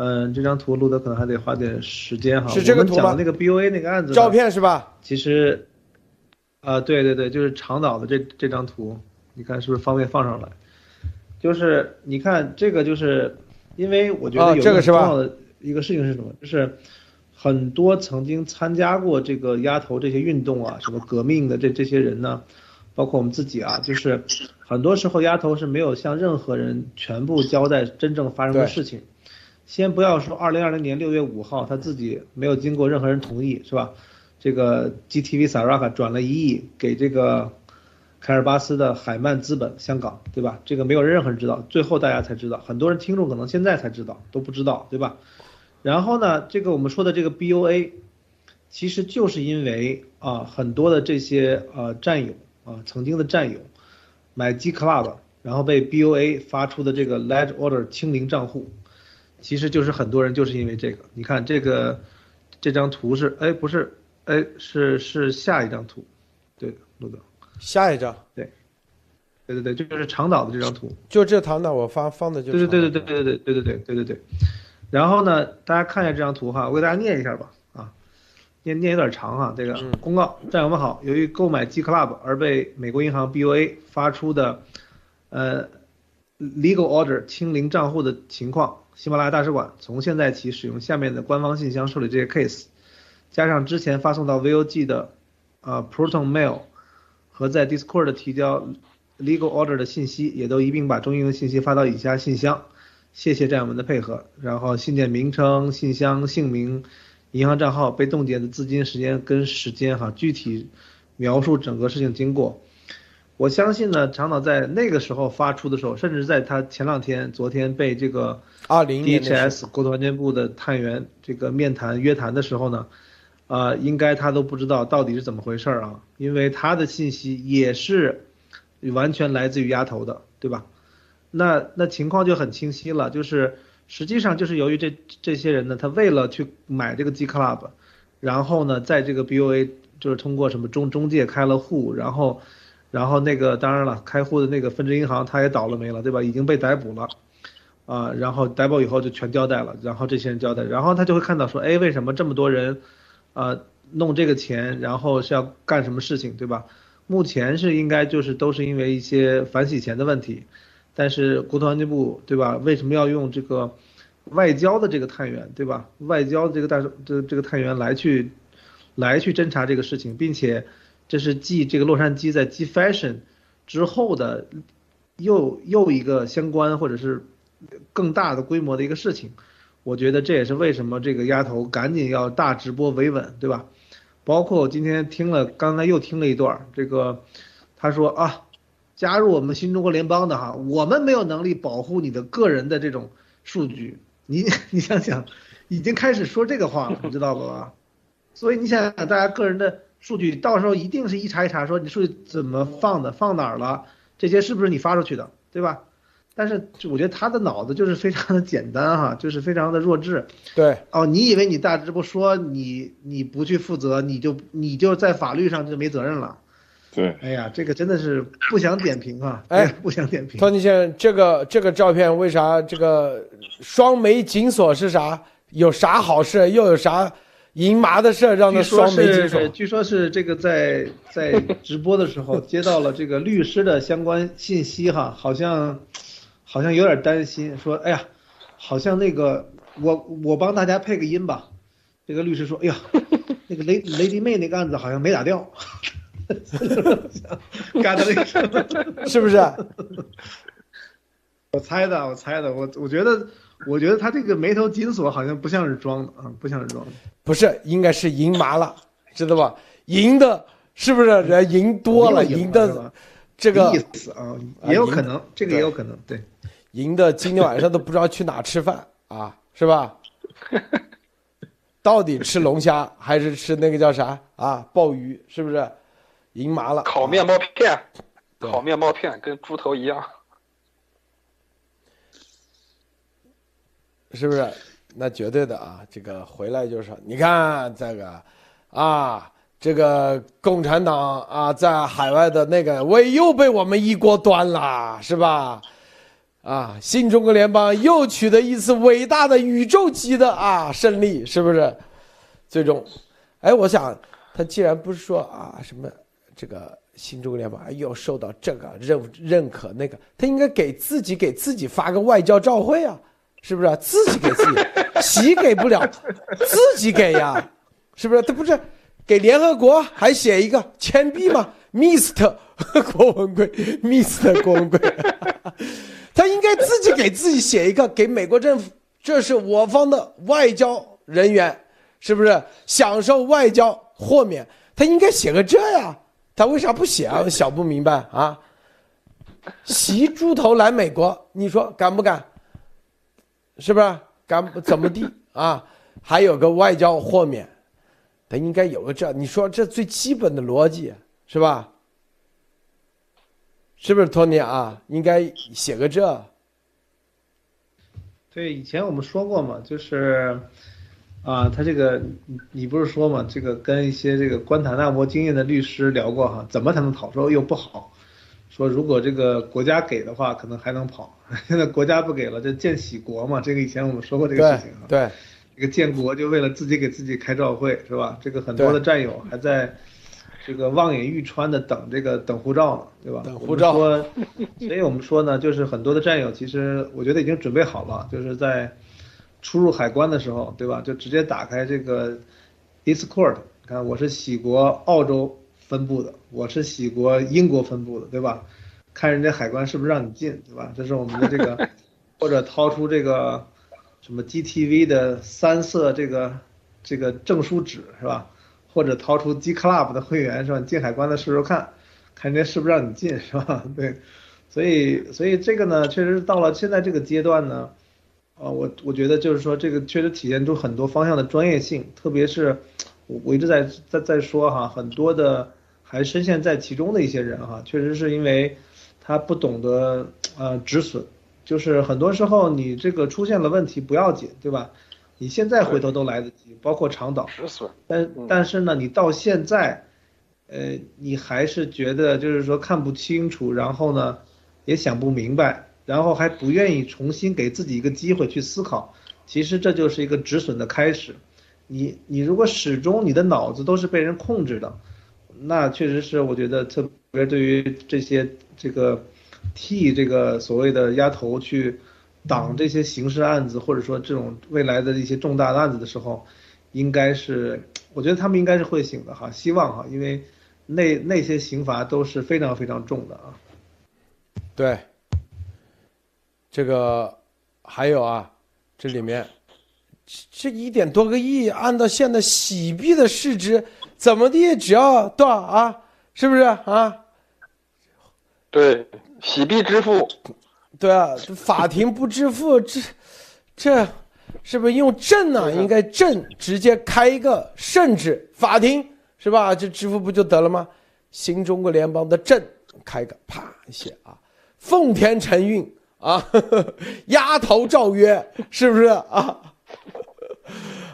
嗯，这张图录的可能还得花点时间哈。是这个图吗？那个 BOA 那个案子。照片是吧？其实，啊，对对对，就是长岛的这这张图，你看是不是方便放上来？就是你看这个，就是因为我觉得有个重要的一个事情是什么？就是很多曾经参加过这个鸭头这些运动啊，什么革命的这这些人呢，包括我们自己啊，就是很多时候鸭头是没有向任何人全部交代真正发生的事情。先不要说二零二零年六月五号，他自己没有经过任何人同意，是吧？这个 GTV Saraka 转了一亿给这个凯尔巴斯的海曼资本香港，对吧？这个没有任何人知道，最后大家才知道，很多人听众可能现在才知道，都不知道，对吧？然后呢，这个我们说的这个 BOA，其实就是因为啊，很多的这些呃战友啊，曾经的战友买 G Club，然后被 BOA 发出的这个 Ledge Order 清零账户。其实就是很多人就是因为这个，你看这个这张图是哎不是哎是是下一张图，对，录的下一张对，对对对，就是长岛的这张图。就这长岛，我发放的就对对对对对对对对对对对对对。然后呢，大家看一下这张图哈，我给大家念一下吧啊，念念有点长哈。这个公告，战友们好，由于购买 G Club 而被美国银行 BOA 发出的呃 legal order 清零账户的情况，喜马拉雅大使馆从现在起使用下面的官方信箱受理这些 case，加上之前发送到 VOG 的呃 Proton Mail 和在 Discord 提交 legal order 的信息，也都一并把中英文信息发到以下信箱。谢谢战友们的配合。然后信件名称、信箱、姓名、银行账号、被冻结的资金时间跟时间哈，具体描述整个事情经过。我相信呢，长岛在那个时候发出的时候，甚至在他前两天、昨天被这个二零 DHS 国土安全部的探员这个面谈约谈的时候呢，啊，应该他都不知道到底是怎么回事啊，因为他的信息也是完全来自于丫头的，对吧？那那情况就很清晰了，就是实际上就是由于这这些人呢，他为了去买这个 G Club，然后呢，在这个 BOA 就是通过什么中中介开了户，然后。然后那个当然了，开户的那个分支银行他也倒了霉了，对吧？已经被逮捕了，啊，然后逮捕以后就全交代了，然后这些人交代，然后他就会看到说，哎，为什么这么多人，啊，弄这个钱，然后是要干什么事情，对吧？目前是应该就是都是因为一些反洗钱的问题，但是国土安全部，对吧？为什么要用这个外交的这个探员，对吧？外交的这个大这这个探员来去，来去侦查这个事情，并且。这是继这个洛杉矶在 G Fashion 之后的又又一个相关或者是更大的规模的一个事情，我觉得这也是为什么这个丫头赶紧要大直播维稳，对吧？包括我今天听了，刚才又听了一段，这个他说啊，加入我们新中国联邦的哈，我们没有能力保护你的个人的这种数据，你 你想想，已经开始说这个话了，你知道吧？所以你想想大家个人的。数据到时候一定是一查一查，说你数据怎么放的，放哪儿了，这些是不是你发出去的，对吧？但是我觉得他的脑子就是非常的简单哈，就是非常的弱智。对，哦，你以为你大直播说你你不去负责，你就你就在法律上就没责任了？对，哎呀，这个真的是不想点评啊，哎，不想点评。托尼先生，这个这个照片为啥这个双眉紧锁是啥？有啥好事？又有啥？淫麻的事让他双眉紧锁。据说是这个在在直播的时候接到了这个律师的相关信息哈，好像好像有点担心，说哎呀，好像那个我我帮大家配个音吧。这个律师说，哎呀，那个雷雷迪妹那个案子好像没打掉，干的那个是不是？我猜的，我猜的，我我觉得。我觉得他这个眉头紧锁好像不像是装的啊，不像是装的，不是，应该是赢麻了，知道吧？赢的是不是人赢多了？赢的这个意思啊，也有可能，这个也有可能，对，赢的今天晚上都不知道去哪吃饭啊，是吧？到底吃龙虾还是吃那个叫啥啊？鲍鱼是不是？赢麻了，烤面包片，烤面包片跟猪头一样。是不是？那绝对的啊！这个回来就是，你看这个，啊，这个共产党啊，在海外的那个胃又被我们一锅端了，是吧？啊，新中国联邦又取得一次伟大的宇宙级的啊胜利，是不是？最终，哎，我想他既然不是说啊什么这个新中国联邦又受到这个认认可那个，他应该给自己给自己发个外交照会啊。是不是自己给自己洗给不了，自己给呀？是不是？他不是给联合国还写一个钱币吗？Mr. 郭文贵，Mr. 郭文贵，他应该自己给自己写一个，给美国政府，这是我方的外交人员，是不是享受外交豁免？他应该写个这呀？他为啥不写啊？我想不明白啊！袭猪头来美国，你说敢不敢？是不是敢怎么地啊？还有个外交豁免，他应该有个这，你说这最基本的逻辑是吧？是不是托尼啊？应该写个这。对，以前我们说过嘛，就是啊，他这个你不是说嘛，这个跟一些这个关塔那摩经验的律师聊过哈，怎么才能跑？说又不好，说如果这个国家给的话，可能还能跑。现在国家不给了，这建喜国嘛，这个以前我们说过这个事情啊。对，这个建国就为了自己给自己开照会是吧？这个很多的战友还在。这个望眼欲穿的等这个等护照呢，对吧？等护照。说，所以我们说呢，就是很多的战友其实我觉得已经准备好了，就是在出入海关的时候，对吧？就直接打开这个 Discord，看我是喜国澳洲分部的，我是喜国英国分部的，对吧？看人家海关是不是让你进，对吧？这是我们的这个，或者掏出这个什么 GTV 的三色这个这个证书纸，是吧？或者掏出 G Club 的会员是吧？进海关的时候看，看人家是不是让你进是吧？对，所以所以这个呢，确实到了现在这个阶段呢，啊，我我觉得就是说这个确实体现出很多方向的专业性，特别是我我一直在在在说哈，很多的还深陷在其中的一些人哈，确实是因为他不懂得呃止损，就是很多时候你这个出现了问题不要紧，对吧？你现在回头都来得及，包括长岛，但但是呢，你到现在，呃，你还是觉得就是说看不清楚，然后呢，也想不明白，然后还不愿意重新给自己一个机会去思考，其实这就是一个止损的开始。你你如果始终你的脑子都是被人控制的，那确实是我觉得特别对于这些这个替这个所谓的丫头去。挡这些刑事案子，或者说这种未来的一些重大的案子的时候，应该是，我觉得他们应该是会醒的哈，希望哈，因为那那些刑罚都是非常非常重的啊。对，这个还有啊，这里面这一点多个亿，按照现在洗币的市值，怎么地只要多少啊？是不是啊？对，洗币支付。对啊，法庭不支付，这这是不是用证呢？应该证直接开一个，甚至法庭是吧？这支付不就得了吗？新中国联邦的证开个，啪一写啊，奉天承运啊，丫头诏曰，是不是啊？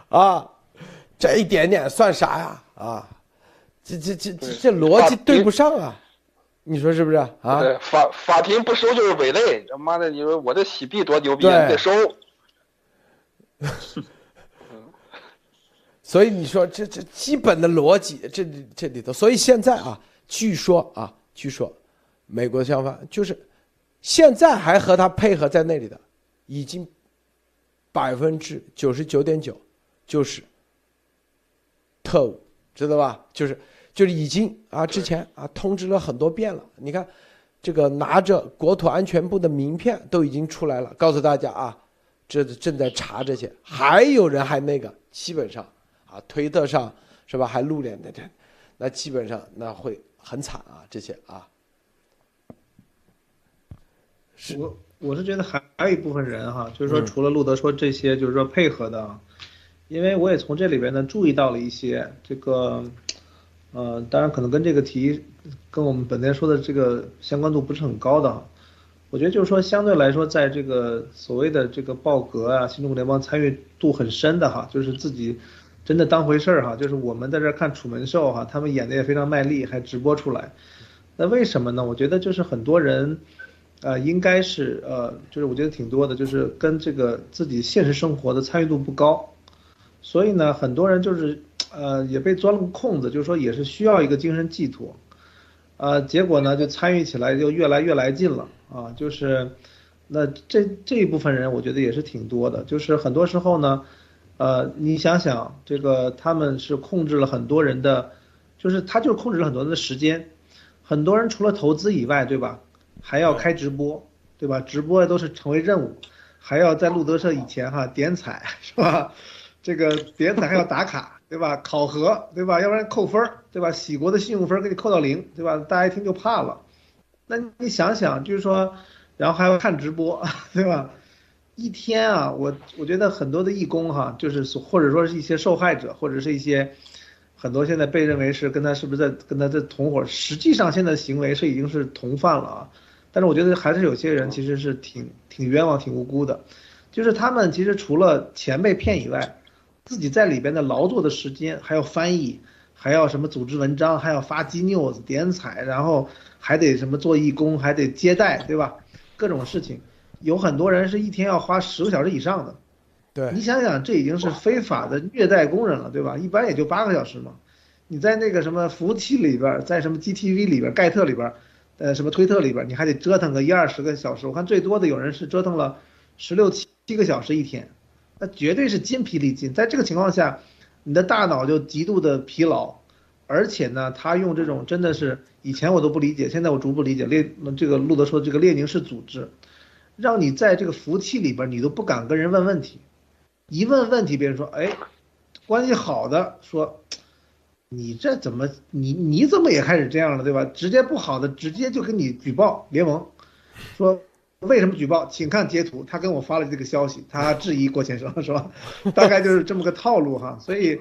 啊，这一点点算啥呀？啊，这这这这这逻辑对不上啊！你说是不是啊？对，法法庭不收就是伪类。他妈的，你说我这洗币多牛逼，你得收。所以你说这这基本的逻辑，这这里头，所以现在啊，据说啊，据说美国的相反就是现在还和他配合在那里的，已经百分之九十九点九就是特务，知道吧？就是。就是已经啊，之前啊通知了很多遍了。你看，这个拿着国土安全部的名片都已经出来了，告诉大家啊，这正在查这些。还有人还那个，基本上啊，推特上是吧，还露脸的这，那基本上那会很惨啊，这些啊。我我是觉得还还有一部分人哈，就是说除了路德说这些，就是说配合的，因为我也从这里边呢注意到了一些这个。呃，当然可能跟这个题，跟我们本天说的这个相关度不是很高的。我觉得就是说，相对来说，在这个所谓的这个报格啊，新中国联邦参与度很深的哈，就是自己真的当回事儿哈，就是我们在这看楚门秀哈，他们演的也非常卖力，还直播出来。那为什么呢？我觉得就是很多人，呃，应该是呃，就是我觉得挺多的，就是跟这个自己现实生活的参与度不高，所以呢，很多人就是。呃，也被钻了个空子，就是说也是需要一个精神寄托，呃，结果呢就参与起来就越来越来劲了啊，就是，那这这一部分人我觉得也是挺多的，就是很多时候呢，呃，你想想这个他们是控制了很多人的，就是他就是控制了很多人的时间，很多人除了投资以外，对吧，还要开直播，对吧？直播都是成为任务，还要在路德社以前哈点彩是吧？这个点彩还要打卡。对吧？考核，对吧？要不然扣分儿，对吧？喜国的信用分给你扣到零，对吧？大家一听就怕了。那你想想，就是说，然后还要看直播，对吧？一天啊，我我觉得很多的义工哈，就是或者说是一些受害者，或者是一些很多现在被认为是跟他是不是在跟他的同伙，实际上现在行为是已经是同犯了啊。但是我觉得还是有些人其实是挺挺冤枉、挺无辜的，就是他们其实除了钱被骗以外。自己在里边的劳作的时间，还要翻译，还要什么组织文章，还要发 G news 点彩，然后还得什么做义工，还得接待，对吧？各种事情，有很多人是一天要花十个小时以上的。对你想想，这已经是非法的虐待工人了，对吧？一般也就八个小时嘛。你在那个什么服务器里边，在什么 GTV 里边、盖特里边，呃，什么推特里边，你还得折腾个一二十个小时。我看最多的有人是折腾了十六七七个小时一天，那绝对是筋疲力尽。在这个情况下，你的大脑就极度的疲劳，而且呢，他用这种真的是以前我都不理解，现在我逐步理解列这个路德说这个列宁式组织，让你在这个服务器里边，你都不敢跟人问问题。一问问题，别人说，哎，关系好的说，你这怎么，你你怎么也开始这样了，对吧？直接不好的，直接就给你举报联盟，说为什么举报？请看截图，他跟我发了这个消息，他质疑郭先生，是吧？大概就是这么个套路哈。所以，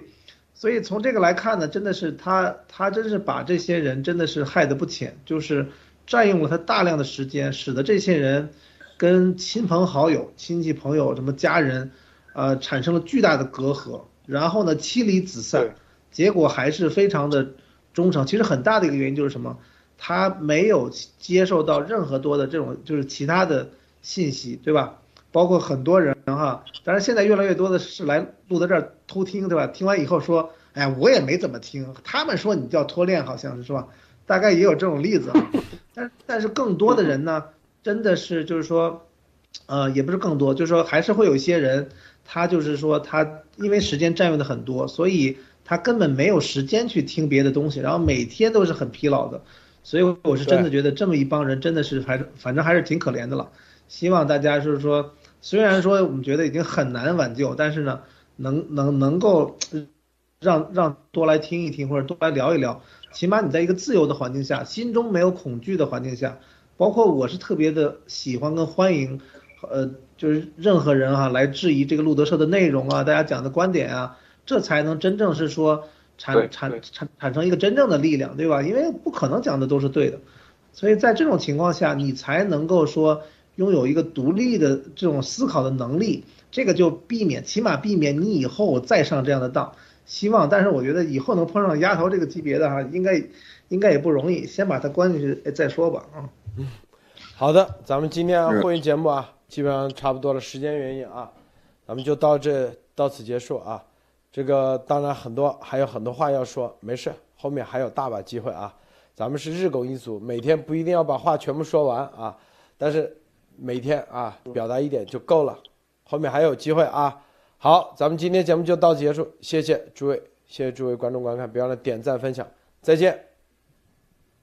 所以从这个来看呢，真的是他他真是把这些人真的是害得不浅，就是占用了他大量的时间，使得这些人跟亲朋好友、亲戚朋友、什么家人。呃，产生了巨大的隔阂，然后呢，妻离子散，结果还是非常的忠诚。其实很大的一个原因就是什么？他没有接受到任何多的这种就是其他的信息，对吧？包括很多人哈，当然现在越来越多的是来录在这儿偷听，对吧？听完以后说，哎，我也没怎么听，他们说你叫脱链，好像是是吧？大概也有这种例子，但但是更多的人呢，真的是就是说，呃，也不是更多，就是说还是会有一些人。他就是说，他因为时间占用的很多，所以他根本没有时间去听别的东西，然后每天都是很疲劳的，所以我是真的觉得这么一帮人真的是还是反正还是挺可怜的了。希望大家就是说，虽然说我们觉得已经很难挽救，但是呢，能能能够让让多来听一听或者多来聊一聊，起码你在一个自由的环境下，心中没有恐惧的环境下，包括我是特别的喜欢跟欢迎，呃。就是任何人哈来质疑这个路德社的内容啊，大家讲的观点啊，这才能真正是说产产产产生一个真正的力量，对吧？因为不可能讲的都是对的，所以在这种情况下，你才能够说拥有一个独立的这种思考的能力，这个就避免，起码避免你以后再上这样的当。希望，但是我觉得以后能碰上丫头这个级别的哈，应该应该也不容易，先把他关进去再说吧啊。嗯，好的，咱们今天会议节目啊。基本上差不多了，时间原因啊，咱们就到这到此结束啊。这个当然很多还有很多话要说，没事，后面还有大把机会啊。咱们是日拱一卒，每天不一定要把话全部说完啊，但是每天啊表达一点就够了，后面还有机会啊。好，咱们今天节目就到此结束，谢谢诸位，谢谢诸位观众观看，别忘了点赞分享，再见。